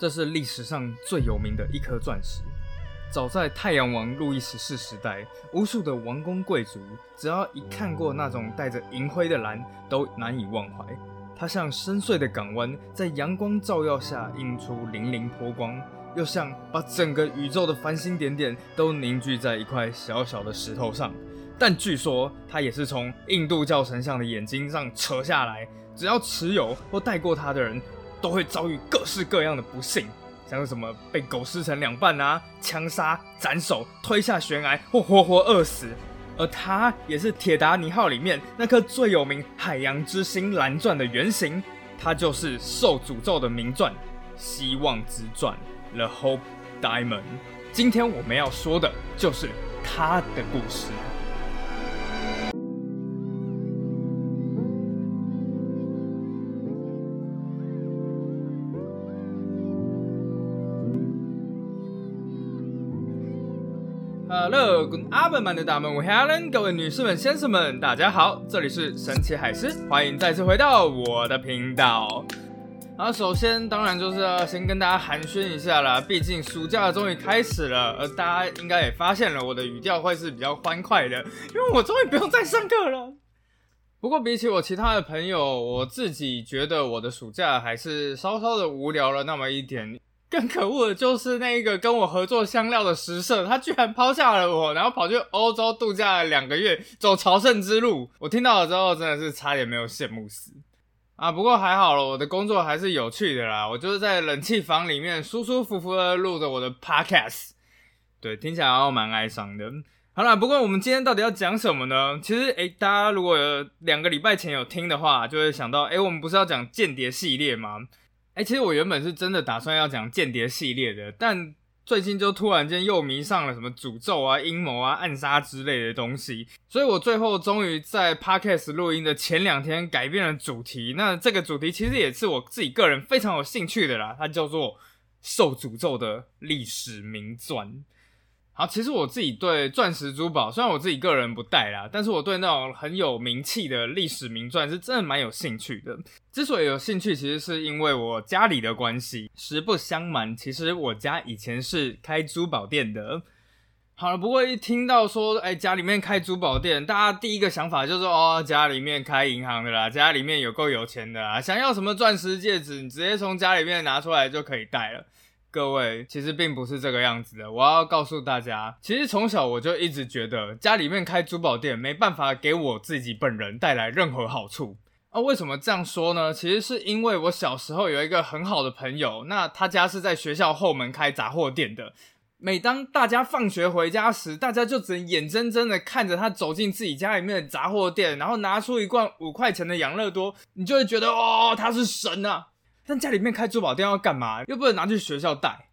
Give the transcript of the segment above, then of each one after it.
这是历史上最有名的一颗钻石。早在太阳王路易十四时代，无数的王公贵族只要一看过那种带着银灰的蓝，都难以忘怀。它像深邃的港湾，在阳光照耀下映出粼粼波光，又像把整个宇宙的繁星点点都凝聚在一块小小的石头上。但据说，它也是从印度教神像的眼睛上扯下来。只要持有或戴过它的人，都会遭遇各式各样的不幸。像什么被狗撕成两半啊，枪杀、斩首、推下悬崖或活活饿死，而它也是铁达尼号里面那颗最有名海洋之星蓝钻的原型，它就是受诅咒的名钻——希望之钻 （The Hope Diamond）。今天我们要说的就是它的故事。Hello，阿本们的大们，我 Helen，各位女士们、先生们，大家好，这里是神奇海狮，欢迎再次回到我的频道。好，首先当然就是要先跟大家寒暄一下啦，毕竟暑假终于开始了，而大家应该也发现了我的语调会是比较欢快的，因为我终于不用再上课了。不过比起我其他的朋友，我自己觉得我的暑假还是稍稍的无聊了那么一点。更可恶的就是那个跟我合作香料的食社，他居然抛下了我，然后跑去欧洲度假了两个月，走朝圣之路。我听到了之后，真的是差点没有羡慕死啊！不过还好了，我的工作还是有趣的啦。我就是在冷气房里面舒舒服服的录着我的 podcast，对，听起来蛮哀伤的。好了，不过我们今天到底要讲什么呢？其实，诶，大家如果两个礼拜前有听的话，就会想到，诶，我们不是要讲间谍系列吗？哎，其实我原本是真的打算要讲间谍系列的，但最近就突然间又迷上了什么诅咒啊、阴谋啊、暗杀之类的东西，所以我最后终于在 podcast 录音的前两天改变了主题。那这个主题其实也是我自己个人非常有兴趣的啦，它叫做受诅咒的历史名钻。好，其实我自己对钻石珠宝，虽然我自己个人不戴啦，但是我对那种很有名气的历史名钻是真的蛮有兴趣的。之所以有兴趣，其实是因为我家里的关系。实不相瞒，其实我家以前是开珠宝店的。好了，不过一听到说，哎，家里面开珠宝店，大家第一个想法就是哦，家里面开银行的啦，家里面有够有钱的啦，想要什么钻石戒指，你直接从家里面拿出来就可以戴了。各位，其实并不是这个样子的。我要告诉大家，其实从小我就一直觉得家里面开珠宝店没办法给我自己本人带来任何好处。啊，为什么这样说呢？其实是因为我小时候有一个很好的朋友，那他家是在学校后门开杂货店的。每当大家放学回家时，大家就只能眼睁睁的看着他走进自己家里面的杂货店，然后拿出一罐五块钱的养乐多，你就会觉得哦，他是神啊！但家里面开珠宝店要干嘛？又不能拿去学校带。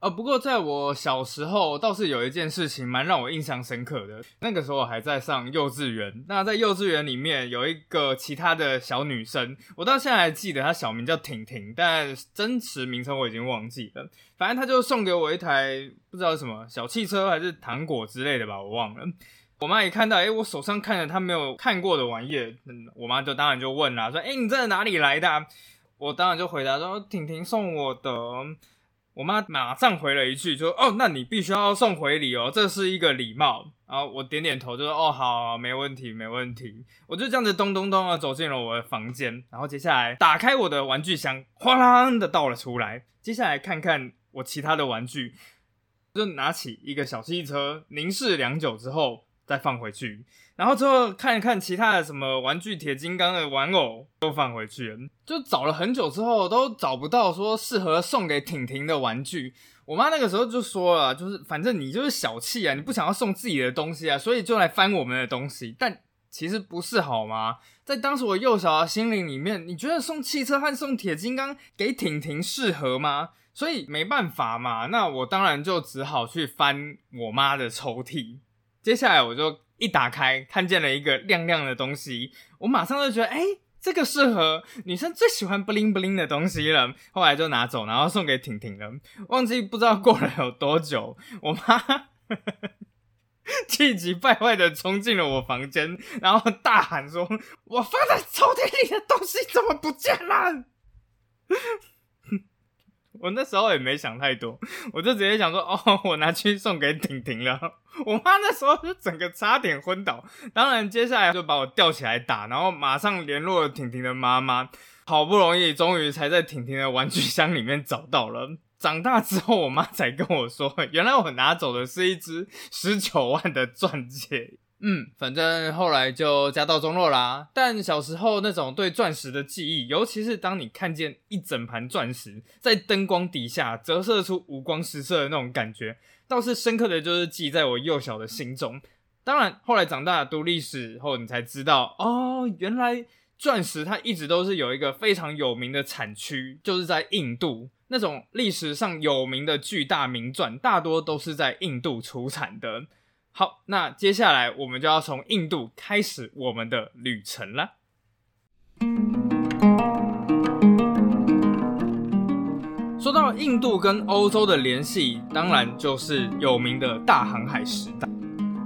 呃，不过在我小时候，倒是有一件事情蛮让我印象深刻的。那个时候还在上幼稚园，那在幼稚园里面有一个其他的小女生，我到现在还记得她小名叫婷婷，但真实名称我已经忘记了。反正她就送给我一台不知道什么小汽车还是糖果之类的吧，我忘了。我妈一看到，哎，我手上看着她没有看过的玩意，嗯，我妈就当然就问啦，说，哎，你这哪里来的？我当然就回答说：“婷婷送我的。”我妈马上回了一句：“就说哦，那你必须要送回礼哦，这是一个礼貌。”然后我点点头，就说：“哦，好，没问题，没问题。”我就这样子咚咚咚的走进了我的房间，然后接下来打开我的玩具箱，哗啦的倒了出来。接下来看看我其他的玩具，就拿起一个小汽车，凝视良久之后。再放回去，然后之后看一看其他的什么玩具铁金刚的玩偶都放回去了，就找了很久之后都找不到说适合送给婷婷的玩具。我妈那个时候就说了，就是反正你就是小气啊，你不想要送自己的东西啊，所以就来翻我们的东西。但其实不是好吗？在当时我幼小的心灵里面，你觉得送汽车和送铁金刚给婷婷适合吗？所以没办法嘛，那我当然就只好去翻我妈的抽屉。接下来我就一打开，看见了一个亮亮的东西，我马上就觉得，哎，这个适合女生最喜欢 bling bling 的东西了。后来就拿走，然后送给婷婷了。忘记不知道过了有多久，我妈 气急败坏的冲进了我房间，然后大喊说：“我放在抽屉里的东西怎么不见了？”我那时候也没想太多，我就直接想说，哦，我拿去送给婷婷了。我妈那时候就整个差点昏倒，当然接下来就把我吊起来打，然后马上联络了婷婷的妈妈，好不容易终于才在婷婷的玩具箱里面找到了。长大之后，我妈才跟我说，原来我拿走的是一只十九万的钻戒。嗯，反正后来就家道中落啦。但小时候那种对钻石的记忆，尤其是当你看见一整盘钻石在灯光底下折射出五光十色的那种感觉，倒是深刻的就是记在我幼小的心中。当然，后来长大读历史后，你才知道哦，原来钻石它一直都是有一个非常有名的产区，就是在印度。那种历史上有名的巨大名钻，大多都是在印度出产的。好，那接下来我们就要从印度开始我们的旅程了。说到印度跟欧洲的联系，当然就是有名的大航海时代。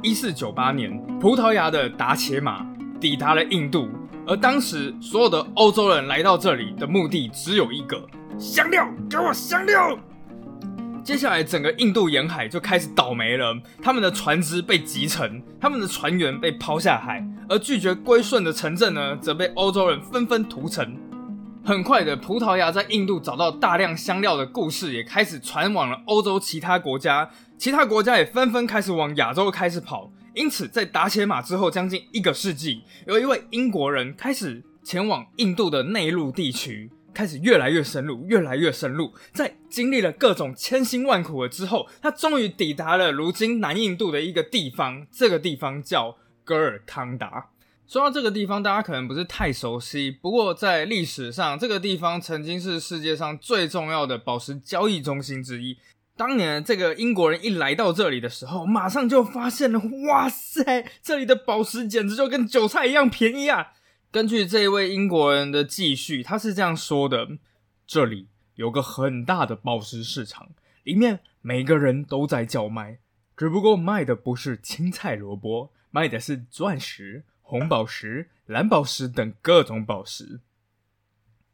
一四九八年，葡萄牙的达伽马抵达了印度，而当时所有的欧洲人来到这里的目的只有一个：香料，给我香料。接下来，整个印度沿海就开始倒霉了。他们的船只被击沉，他们的船员被抛下海，而拒绝归顺的城镇呢，则被欧洲人纷纷屠城。很快的，葡萄牙在印度找到大量香料的故事也开始传往了欧洲其他国家，其他国家也纷纷开始往亚洲开始跑。因此，在达伽马之后将近一个世纪，有一位英国人开始前往印度的内陆地区。开始越来越深入，越来越深入。在经历了各种千辛万苦了之后，他终于抵达了如今南印度的一个地方。这个地方叫戈尔康达。说到这个地方，大家可能不是太熟悉，不过在历史上，这个地方曾经是世界上最重要的宝石交易中心之一。当年这个英国人一来到这里的时候，马上就发现了，哇塞，这里的宝石简直就跟韭菜一样便宜啊！根据这位英国人的记叙，他是这样说的：这里有个很大的宝石市场，里面每个人都在叫卖，只不过卖的不是青菜萝卜，卖的是钻石、红宝石、蓝宝石等各种宝石。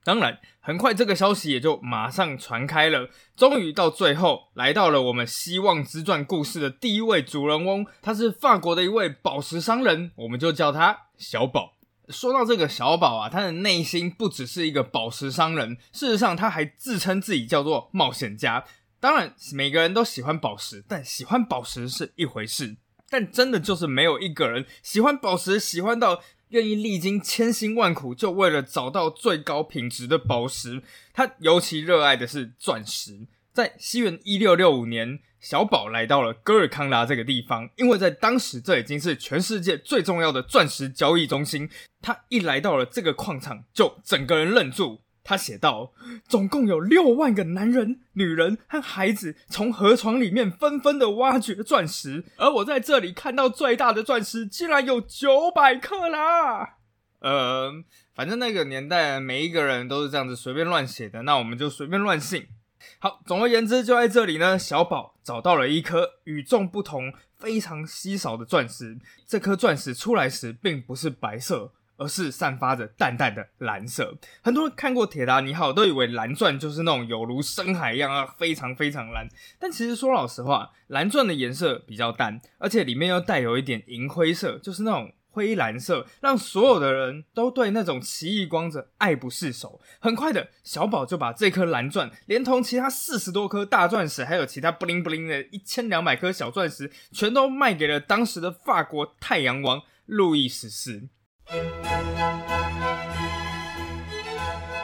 当然，很快这个消息也就马上传开了。终于到最后，来到了我们希望之传故事的第一位主人翁，他是法国的一位宝石商人，我们就叫他小宝。说到这个小宝啊，他的内心不只是一个宝石商人，事实上他还自称自己叫做冒险家。当然，每个人都喜欢宝石，但喜欢宝石是一回事，但真的就是没有一个人喜欢宝石，喜欢到愿意历经千辛万苦，就为了找到最高品质的宝石。他尤其热爱的是钻石。在西元一六六五年。小宝来到了戈尔康达这个地方，因为在当时这已经是全世界最重要的钻石交易中心。他一来到了这个矿场，就整个人愣住。他写道：“总共有六万个男人、女人和孩子从河床里面纷纷的挖掘钻石，而我在这里看到最大的钻石竟然有九百克拉。”呃，反正那个年代每一个人都是这样子随便乱写的，那我们就随便乱信。好，总而言之，就在这里呢，小宝找到了一颗与众不同、非常稀少的钻石。这颗钻石出来时，并不是白色，而是散发着淡淡的蓝色。很多人看过《铁达尼号》，都以为蓝钻就是那种有如深海一样啊，非常非常蓝。但其实说老实话，蓝钻的颜色比较淡，而且里面又带有一点银灰色，就是那种。灰蓝色让所有的人都对那种奇异光泽爱不释手。很快的小宝就把这颗蓝钻，连同其他四十多颗大钻石，还有其他不灵不灵的一千两百颗小钻石，全都卖给了当时的法国太阳王路易十四。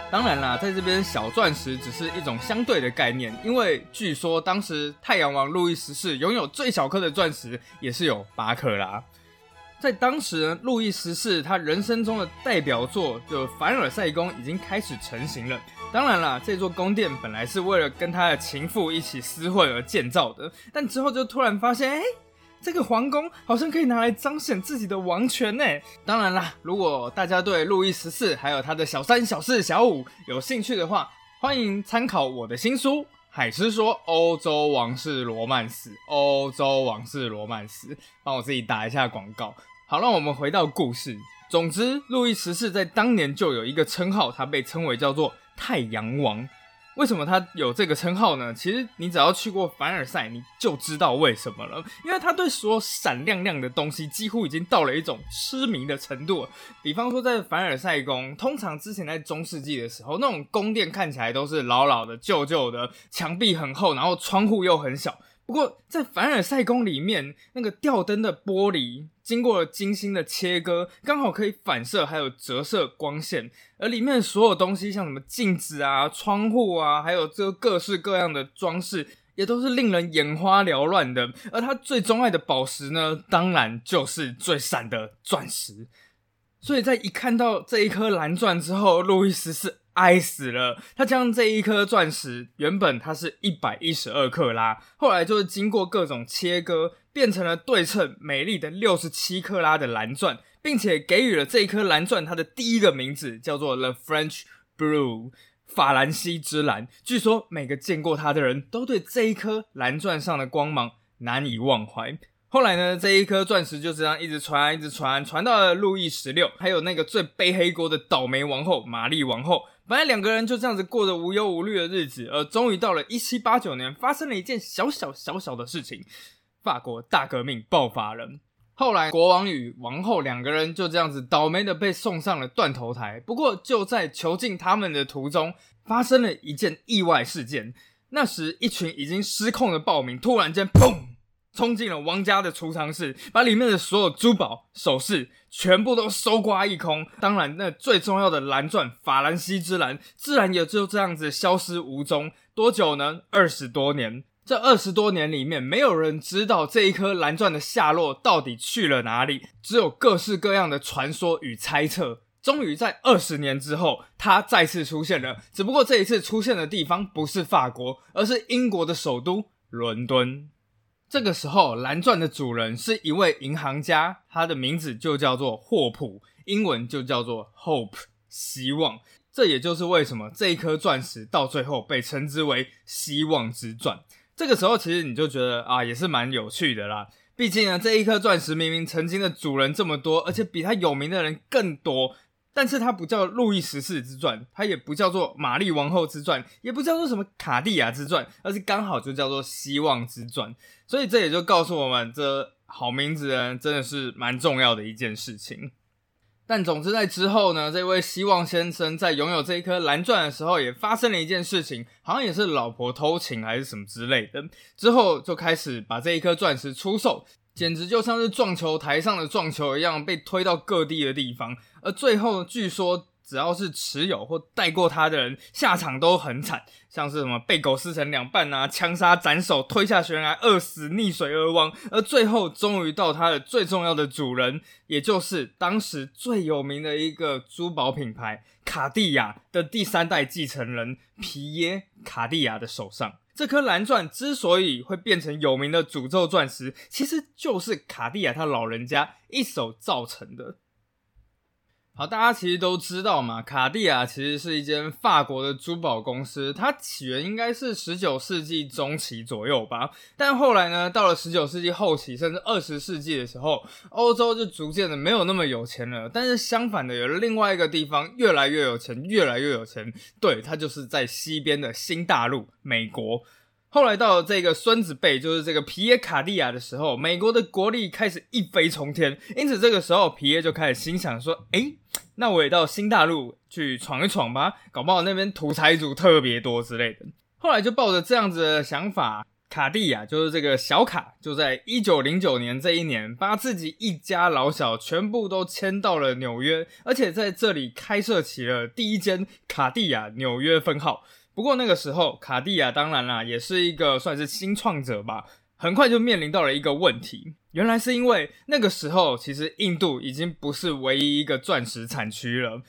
当然啦，在这边小钻石只是一种相对的概念，因为据说当时太阳王路易十四拥有最小颗的钻石也是有八克拉。在当时，路易十四他人生中的代表作就凡尔赛宫已经开始成型了。当然啦，这座宫殿本来是为了跟他的情妇一起私会而建造的，但之后就突然发现，哎，这个皇宫好像可以拿来彰显自己的王权呢。当然啦，如果大家对路易十四还有他的小三、小四、小五有兴趣的话，欢迎参考我的新书《海狮说欧洲王室罗曼史》。欧洲王室罗曼史，帮我自己打一下广告。好，让我们回到故事。总之，路易十四在当年就有一个称号，他被称为叫做太阳王。为什么他有这个称号呢？其实你只要去过凡尔赛，你就知道为什么了。因为他对所有闪亮亮的东西几乎已经到了一种痴迷的程度。比方说，在凡尔赛宫，通常之前在中世纪的时候，那种宫殿看起来都是老老的、旧旧的，墙壁很厚，然后窗户又很小。不过，在凡尔赛宫里面，那个吊灯的玻璃经过了精心的切割，刚好可以反射还有折射光线，而里面所有东西，像什么镜子啊、窗户啊，还有这各式各样的装饰，也都是令人眼花缭乱的。而他最钟爱的宝石呢，当然就是最闪的钻石。所以在一看到这一颗蓝钻之后，路易十四。哀死了！他将这一颗钻石，原本它是一百一十二克拉，后来就是经过各种切割，变成了对称美丽的六十七克拉的蓝钻，并且给予了这一颗蓝钻它的第一个名字，叫做 The French Blue，法兰西之蓝。据说每个见过它的人都对这一颗蓝钻上的光芒难以忘怀。后来呢，这一颗钻石就这样一直传，一直传，传到了路易十六，还有那个最背黑锅的倒霉王后玛丽王后。本来两个人就这样子过着无忧无虑的日子，而终于到了一七八九年，发生了一件小小小小的事情，法国大革命爆发了。后来国王与王后两个人就这样子倒霉的被送上了断头台。不过就在囚禁他们的途中，发生了一件意外事件。那时一群已经失控的暴民突然间砰。冲进了王家的储藏室，把里面的所有珠宝首饰全部都搜刮一空。当然，那最重要的蓝钻法兰西之蓝，自然也就这样子消失无踪。多久呢？二十多年。这二十多年里面，没有人知道这一颗蓝钻的下落到底去了哪里，只有各式各样的传说与猜测。终于在二十年之后，它再次出现了。只不过这一次出现的地方不是法国，而是英国的首都伦敦。这个时候，蓝钻的主人是一位银行家，他的名字就叫做霍普，英文就叫做 Hope，希望。这也就是为什么这一颗钻石到最后被称之为希望之钻。这个时候，其实你就觉得啊，也是蛮有趣的啦。毕竟呢，这一颗钻石明明曾经的主人这么多，而且比他有名的人更多。但是它不叫路易十四之传，它也不叫做玛丽王后之传，也不叫做什么卡地亚之传，而是刚好就叫做希望之传。所以这也就告诉我们，这好名字呢，真的是蛮重要的一件事情。但总之在之后呢，这位希望先生在拥有这一颗蓝钻的时候，也发生了一件事情，好像也是老婆偷情还是什么之类的，之后就开始把这一颗钻石出售。简直就像是撞球台上的撞球一样，被推到各地的地方。而最后，据说只要是持有或带过它的人，下场都很惨，像是什么被狗撕成两半啊，枪杀、斩首、推下悬崖、饿死、溺水而亡。而最后，终于到它的最重要的主人，也就是当时最有名的一个珠宝品牌卡地亚的第三代继承人皮耶卡地亚的手上。这颗蓝钻之所以会变成有名的诅咒钻石，其实就是卡地亚他老人家一手造成的。好，大家其实都知道嘛，卡地亚其实是一间法国的珠宝公司，它起源应该是十九世纪中期左右吧。但后来呢，到了十九世纪后期，甚至二十世纪的时候，欧洲就逐渐的没有那么有钱了。但是相反的，有另外一个地方越来越有钱，越来越有钱。对，它就是在西边的新大陆，美国。后来到了这个孙子辈，就是这个皮耶卡地亚的时候，美国的国力开始一飞冲天。因此这个时候，皮耶就开始心想说：“哎，那我也到新大陆去闯一闯吧，搞不好那边土财主特别多之类的。”后来就抱着这样子的想法，卡地亚就是这个小卡，就在一九零九年这一年，把自己一家老小全部都迁到了纽约，而且在这里开设起了第一间卡地亚纽约分号。不过那个时候，卡地亚当然啦，也是一个算是新创者吧。很快就面临到了一个问题，原来是因为那个时候，其实印度已经不是唯一一个钻石产区了。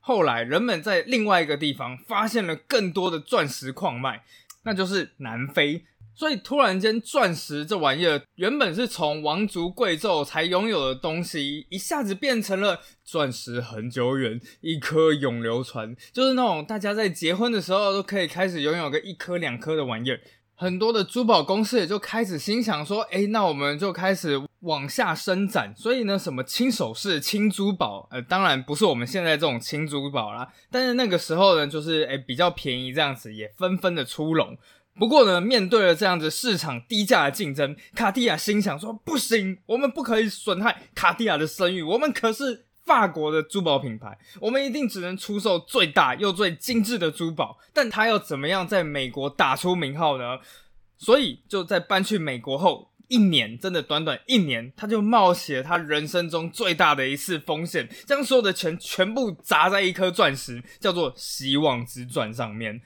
后来人们在另外一个地方发现了更多的钻石矿脉，那就是南非。所以突然间，钻石这玩意儿原本是从王族贵胄才拥有的东西，一下子变成了钻石恒久远，一颗永流传，就是那种大家在结婚的时候都可以开始拥有个一颗两颗的玩意儿。很多的珠宝公司也就开始心想说，哎，那我们就开始往下伸展。所以呢，什么轻首饰、轻珠宝，呃，当然不是我们现在这种轻珠宝啦。但是那个时候呢，就是哎比较便宜这样子，也纷纷的出笼。不过呢，面对了这样子市场低价的竞争，卡地亚心想说，不行，我们不可以损害卡地亚的声誉，我们可是。法国的珠宝品牌，我们一定只能出售最大又最精致的珠宝，但他要怎么样在美国打出名号呢？所以就在搬去美国后一年，真的短短一年，他就冒起了他人生中最大的一次风险，将所有的钱全部砸在一颗钻石，叫做希望之钻上面。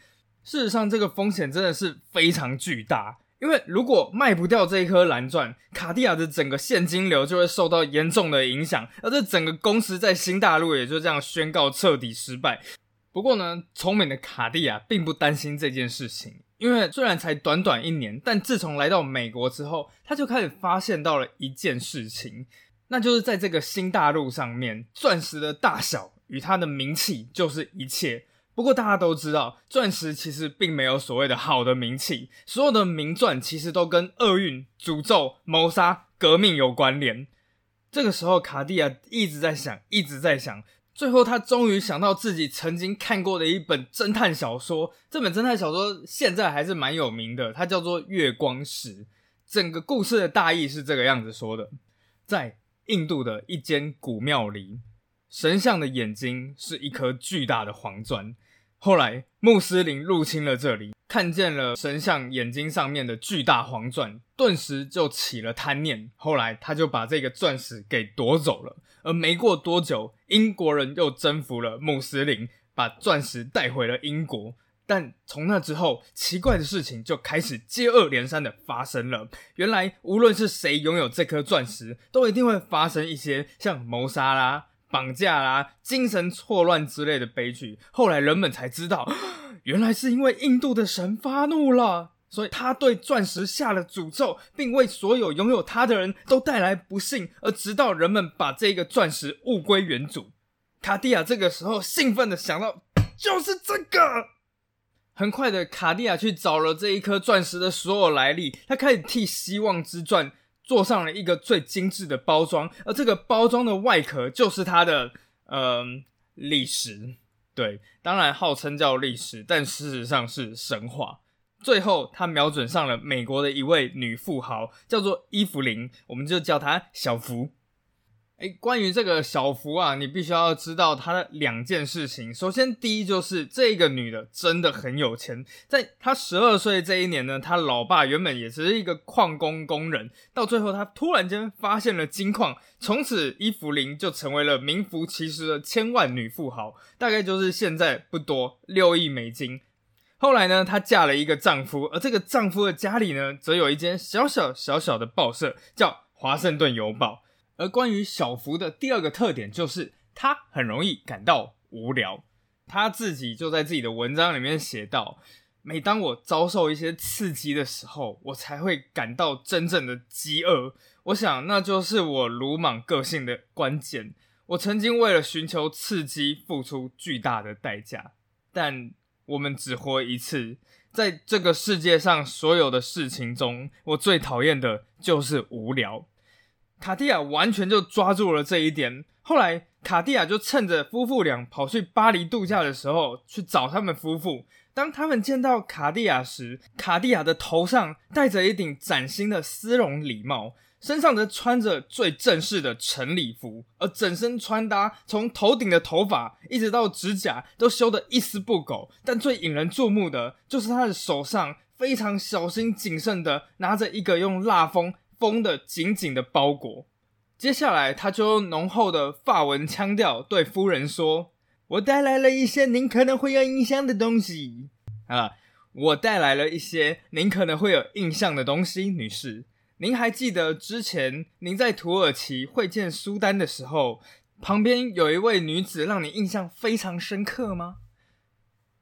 事实上，这个风险真的是非常巨大。因为如果卖不掉这一颗蓝钻，卡地亚的整个现金流就会受到严重的影响，而这整个公司在新大陆也就这样宣告彻底失败。不过呢，聪明的卡地亚并不担心这件事情，因为虽然才短短一年，但自从来到美国之后，他就开始发现到了一件事情，那就是在这个新大陆上面，钻石的大小与它的名气就是一切。不过大家都知道，钻石其实并没有所谓的好的名气，所有的名钻其实都跟厄运、诅咒、谋杀、革命有关联。这个时候，卡地亚一直在想，一直在想，最后他终于想到自己曾经看过的一本侦探小说。这本侦探小说现在还是蛮有名的，它叫做《月光石》。整个故事的大意是这个样子说的：在印度的一间古庙里，神像的眼睛是一颗巨大的黄钻。后来穆斯林入侵了这里，看见了神像眼睛上面的巨大黄钻，顿时就起了贪念。后来他就把这个钻石给夺走了。而没过多久，英国人又征服了穆斯林，把钻石带回了英国。但从那之后，奇怪的事情就开始接二连三的发生了。原来，无论是谁拥有这颗钻石，都一定会发生一些像谋杀啦。绑架啦、精神错乱之类的悲剧，后来人们才知道，原来是因为印度的神发怒了，所以他对钻石下了诅咒，并为所有拥有它的人都带来不幸。而直到人们把这个钻石物归原主，卡地亚这个时候兴奋的想到，就是这个。很快的，卡地亚去找了这一颗钻石的所有来历，他开始替希望之钻。做上了一个最精致的包装，而这个包装的外壳就是它的嗯历史，对，当然号称叫历史，但事实上是神话。最后，他瞄准上了美国的一位女富豪，叫做伊芙琳，我们就叫她小福。哎，关于这个小福啊，你必须要知道她的两件事情。首先，第一就是这个女的真的很有钱。在她十二岁这一年呢，她老爸原本也是一个矿工工人，到最后她突然间发现了金矿，从此伊芙琳就成为了名副其实的千万女富豪，大概就是现在不多六亿美金。后来呢，她嫁了一个丈夫，而这个丈夫的家里呢，则有一间小小小小的报社，叫《华盛顿邮报》。而关于小福的第二个特点就是，他很容易感到无聊。他自己就在自己的文章里面写道：“每当我遭受一些刺激的时候，我才会感到真正的饥饿。我想，那就是我鲁莽个性的关键。我曾经为了寻求刺激付出巨大的代价，但我们只活一次，在这个世界上所有的事情中，我最讨厌的就是无聊。”卡地亚完全就抓住了这一点。后来，卡地亚就趁着夫妇俩跑去巴黎度假的时候去找他们夫妇。当他们见到卡地亚时，卡地亚的头上戴着一顶崭新的丝绒礼帽，身上则穿着最正式的晨礼服，而整身穿搭从头顶的头发一直到指甲都修得一丝不苟。但最引人注目的就是他的手上非常小心谨慎的拿着一个用蜡封。封的紧紧的包裹，接下来他就用浓厚的法文腔调对夫人说：“我带来了一些您可能会有印象的东西啊，我带来了一些您可能会有印象的东西，女士，您还记得之前您在土耳其会见苏丹的时候，旁边有一位女子让你印象非常深刻吗？”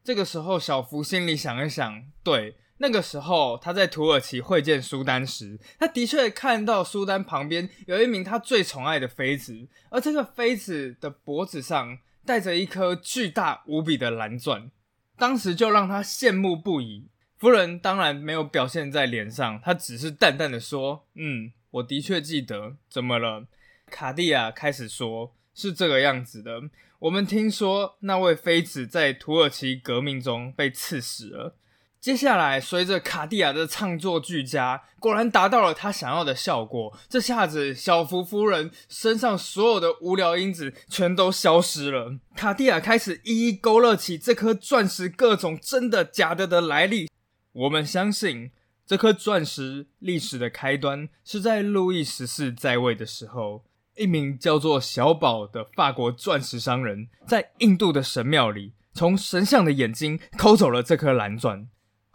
这个时候，小福心里想一想，对。那个时候，他在土耳其会见苏丹时，他的确看到苏丹旁边有一名他最宠爱的妃子，而这个妃子的脖子上戴着一颗巨大无比的蓝钻，当时就让他羡慕不已。夫人当然没有表现在脸上，她只是淡淡的说：“嗯，我的确记得。怎么了？”卡地亚开始说：“是这个样子的，我们听说那位妃子在土耳其革命中被刺死了。”接下来，随着卡地亚的唱作俱佳，果然达到了他想要的效果。这下子，小福夫人身上所有的无聊因子全都消失了。卡地亚开始一一勾勒起这颗钻石各种真的假的的来历。我们相信，这颗钻石历史的开端是在路易十四在位的时候，一名叫做小宝的法国钻石商人，在印度的神庙里，从神像的眼睛抠走了这颗蓝钻。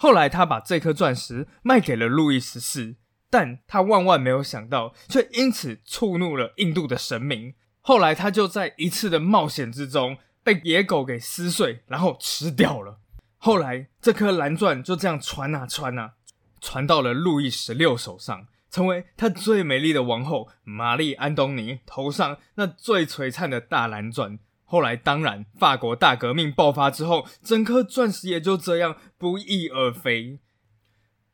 后来，他把这颗钻石卖给了路易十四，但他万万没有想到，却因此触怒了印度的神明。后来，他就在一次的冒险之中被野狗给撕碎，然后吃掉了。后来，这颗蓝钻就这样传啊传啊，传到了路易十六手上，成为他最美丽的王后玛丽安东尼头上那最璀璨的大蓝钻。后来，当然，法国大革命爆发之后，整颗钻石也就这样不翼而飞。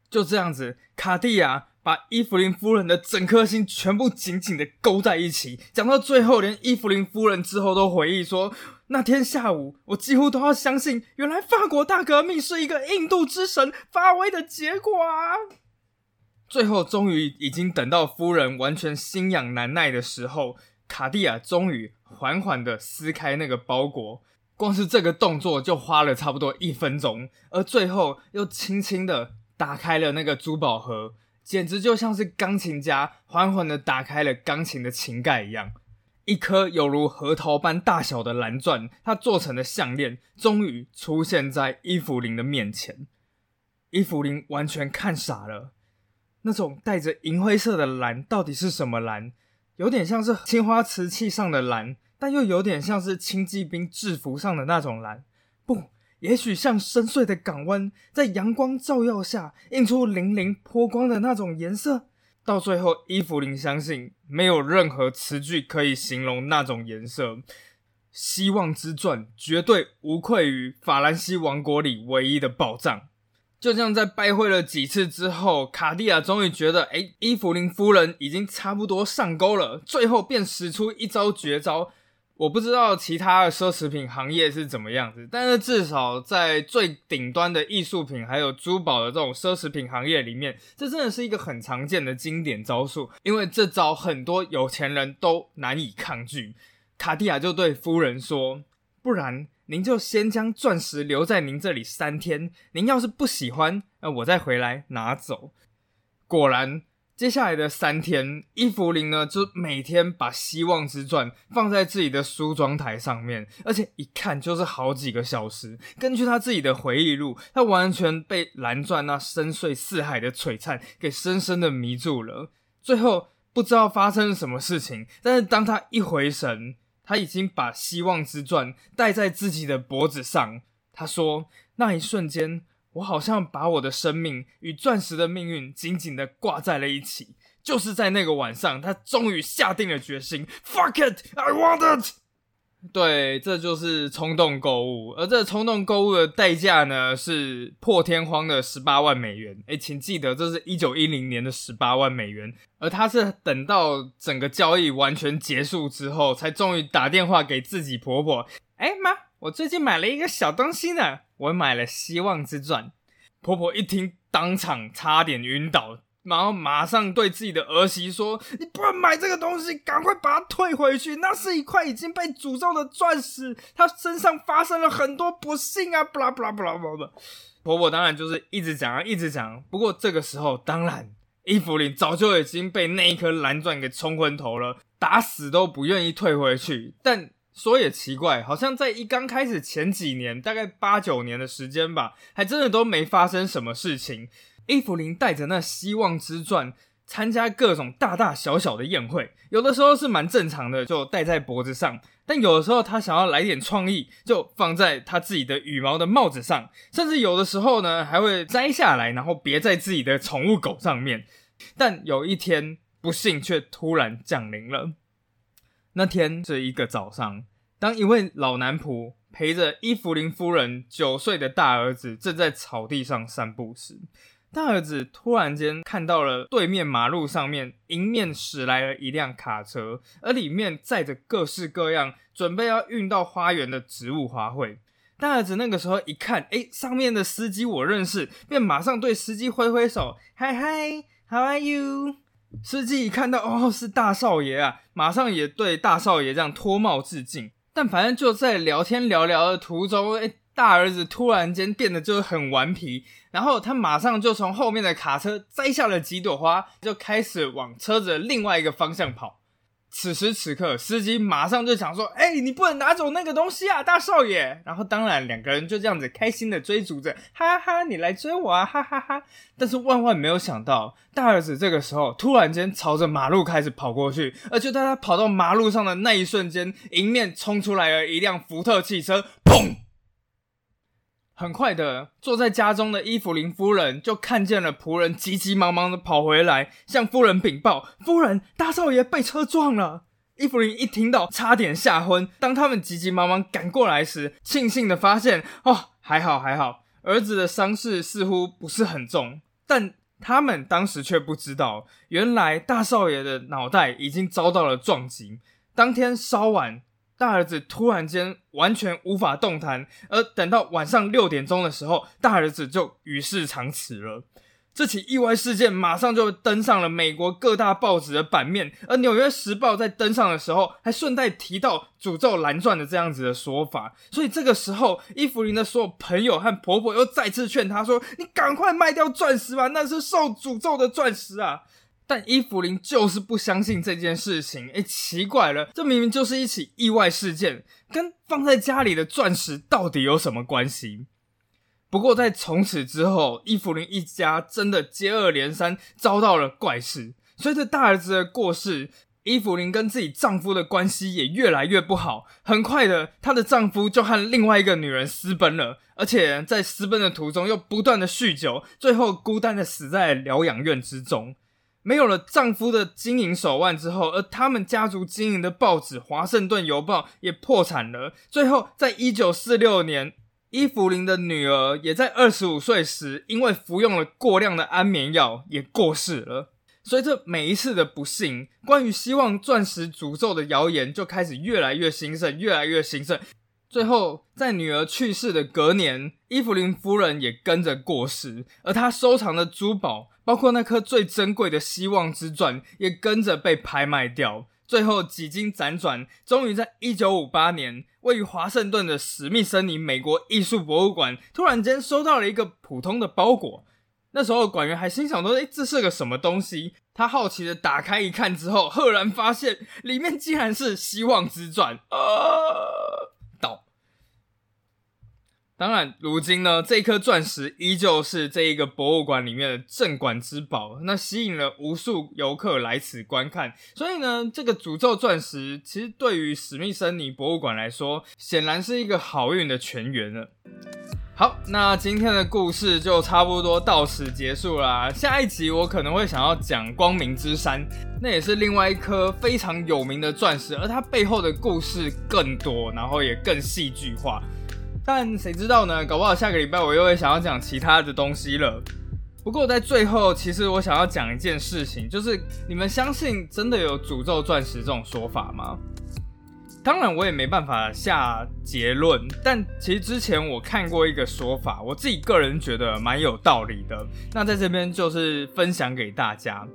就这样子，卡地亚把伊芙琳夫人的整颗心全部紧紧的勾在一起。讲到最后，连伊芙琳夫人之后都回忆说：“那天下午，我几乎都要相信，原来法国大革命是一个印度之神发威的结果啊！”最后，终于已经等到夫人完全心痒难耐的时候，卡地亚终于。缓缓的撕开那个包裹，光是这个动作就花了差不多一分钟，而最后又轻轻的打开了那个珠宝盒，简直就像是钢琴家缓缓的打开了钢琴的琴盖一样。一颗有如核桃般大小的蓝钻，它做成的项链终于出现在伊芙琳的面前。伊芙琳完全看傻了，那种带着银灰色的蓝到底是什么蓝？有点像是青花瓷器上的蓝，但又有点像是轻骑兵制服上的那种蓝。不，也许像深邃的港湾，在阳光照耀下映出粼粼波光的那种颜色。到最后，伊芙琳相信没有任何词句可以形容那种颜色。希望之钻绝对无愧于法兰西王国里唯一的宝藏。就这样，在拜会了几次之后，卡地亚终于觉得，哎，伊芙琳夫人已经差不多上钩了。最后便使出一招绝招。我不知道其他的奢侈品行业是怎么样子，但是至少在最顶端的艺术品还有珠宝的这种奢侈品行业里面，这真的是一个很常见的经典招数。因为这招很多有钱人都难以抗拒。卡地亚就对夫人说：“不然。”您就先将钻石留在您这里三天，您要是不喜欢，呃，我再回来拿走。果然，接下来的三天，伊芙琳呢就每天把希望之钻放在自己的梳妆台上面，而且一看就是好几个小时。根据他自己的回忆录，他完全被蓝钻那深邃似海的璀璨给深深的迷住了。最后不知道发生了什么事情，但是当他一回神。他已经把希望之钻戴在自己的脖子上。他说：“那一瞬间，我好像把我的生命与钻石的命运紧紧的挂在了一起。”就是在那个晚上，他终于下定了决心。Fuck it, I want it。对，这就是冲动购物，而这冲动购物的代价呢，是破天荒的十八万美元。哎，请记得，这是一九一零年的十八万美元。而他是等到整个交易完全结束之后，才终于打电话给自己婆婆。哎妈，我最近买了一个小东西呢，我买了希望之钻。婆婆一听，当场差点晕倒。然后马上对自己的儿媳说：“你不能买这个东西，赶快把它退回去。那是一块已经被诅咒的钻石，它身上发生了很多不幸啊！”布拉布拉布拉布拉。婆婆当然就是一直讲啊，一直讲。不过这个时候，当然伊芙琳早就已经被那一颗蓝钻给冲昏头了，打死都不愿意退回去。但说也奇怪，好像在一刚开始前几年，大概八九年的时间吧，还真的都没发生什么事情。伊芙琳带着那希望之钻参加各种大大小小的宴会，有的时候是蛮正常的，就戴在脖子上；但有的时候他想要来点创意，就放在他自己的羽毛的帽子上，甚至有的时候呢还会摘下来，然后别在自己的宠物狗上面。但有一天，不幸却突然降临了。那天这一个早上，当一位老男仆。陪着伊芙琳夫人九岁的大儿子正在草地上散步时，大儿子突然间看到了对面马路上面迎面驶来了一辆卡车，而里面载着各式各样准备要运到花园的植物花卉。大儿子那个时候一看，哎，上面的司机我认识，便马上对司机挥挥手，嗨嗨，How are you？司机一看到哦是大少爷啊，马上也对大少爷这样脱帽致敬。但反正就在聊天聊聊的途中，哎，大儿子突然间变得就是很顽皮，然后他马上就从后面的卡车摘下了几朵花，就开始往车子另外一个方向跑。此时此刻，司机马上就想说：“哎，你不能拿走那个东西啊，大少爷！”然后当然两个人就这样子开心的追逐着，哈哈，你来追我啊，哈哈哈！但是万万没有想到，大儿子这个时候突然间朝着马路开始跑过去，而就在他跑到马路上的那一瞬间，迎面冲出来了一辆福特汽车，砰！很快的，坐在家中的伊芙琳夫人就看见了仆人急急忙忙的跑回来，向夫人禀报：“夫人，大少爷被车撞了。”伊芙琳一听到，差点吓昏。当他们急急忙忙赶过来时，庆幸的发现：“哦，还好还好，儿子的伤势似乎不是很重。”但他们当时却不知道，原来大少爷的脑袋已经遭到了撞击。当天稍晚。大儿子突然间完全无法动弹，而等到晚上六点钟的时候，大儿子就与世长辞了。这起意外事件马上就登上了美国各大报纸的版面，而《纽约时报》在登上的时候，还顺带提到诅咒蓝钻的这样子的说法。所以这个时候，伊芙琳的所有朋友和婆婆又再次劝她说：“你赶快卖掉钻石吧，那是受诅咒的钻石啊！”但伊芙琳就是不相信这件事情。哎，奇怪了，这明明就是一起意外事件，跟放在家里的钻石到底有什么关系？不过在从此之后，伊芙琳一家真的接二连三遭到了怪事。随着大儿子的过世，伊芙琳跟自己丈夫的关系也越来越不好。很快的，她的丈夫就和另外一个女人私奔了，而且在私奔的途中又不断的酗酒，最后孤单的死在疗养院之中。没有了丈夫的经营手腕之后，而他们家族经营的报纸《华盛顿邮报》也破产了。最后，在一九四六年，伊芙琳的女儿也在二十五岁时，因为服用了过量的安眠药，也过世了。随着每一次的不幸，关于希望钻石诅咒的谣言就开始越来越兴盛，越来越兴盛。最后，在女儿去世的隔年，伊芙琳夫人也跟着过世，而她收藏的珠宝。包括那颗最珍贵的希望之钻也跟着被拍卖掉。最后几经辗转，终于在一九五八年，位于华盛顿的史密森尼美国艺术博物馆突然间收到了一个普通的包裹。那时候馆员还心想说：“哎，这是个什么东西？”他好奇的打开一看之后，赫然发现里面竟然是希望之钻啊！当然，如今呢，这颗钻石依旧是这一个博物馆里面的镇馆之宝，那吸引了无数游客来此观看。所以呢，这个诅咒钻石其实对于史密森尼博物馆来说，显然是一个好运的泉源了。好，那今天的故事就差不多到此结束啦。下一集我可能会想要讲光明之山，那也是另外一颗非常有名的钻石，而它背后的故事更多，然后也更戏剧化。但谁知道呢？搞不好下个礼拜我又会想要讲其他的东西了。不过在最后，其实我想要讲一件事情，就是你们相信真的有诅咒钻石这种说法吗？当然我也没办法下结论，但其实之前我看过一个说法，我自己个人觉得蛮有道理的。那在这边就是分享给大家。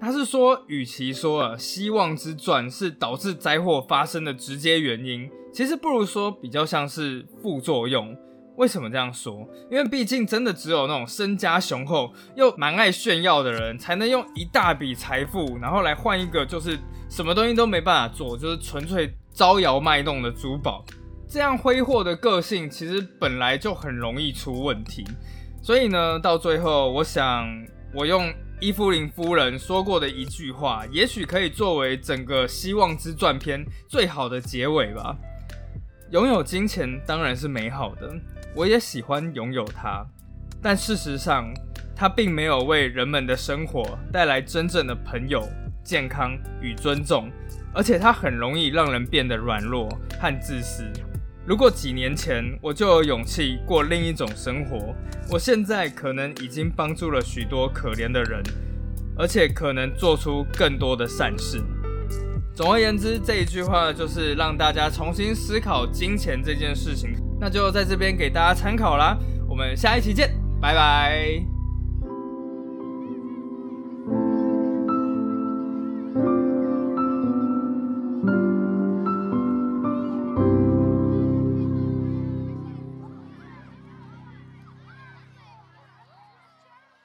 他是说，与其说，希望之钻是导致灾祸发生的直接原因，其实不如说比较像是副作用。为什么这样说？因为毕竟真的只有那种身家雄厚又蛮爱炫耀的人，才能用一大笔财富，然后来换一个就是什么东西都没办法做，就是纯粹招摇卖弄的珠宝。这样挥霍的个性，其实本来就很容易出问题。所以呢，到最后，我想我用。伊芙琳夫人说过的一句话，也许可以作为整个《希望之传》篇最好的结尾吧。拥有金钱当然是美好的，我也喜欢拥有它，但事实上，它并没有为人们的生活带来真正的朋友、健康与尊重，而且它很容易让人变得软弱和自私。如果几年前我就有勇气过另一种生活，我现在可能已经帮助了许多可怜的人，而且可能做出更多的善事。总而言之，这一句话就是让大家重新思考金钱这件事情。那就在这边给大家参考啦。我们下一期见，拜拜。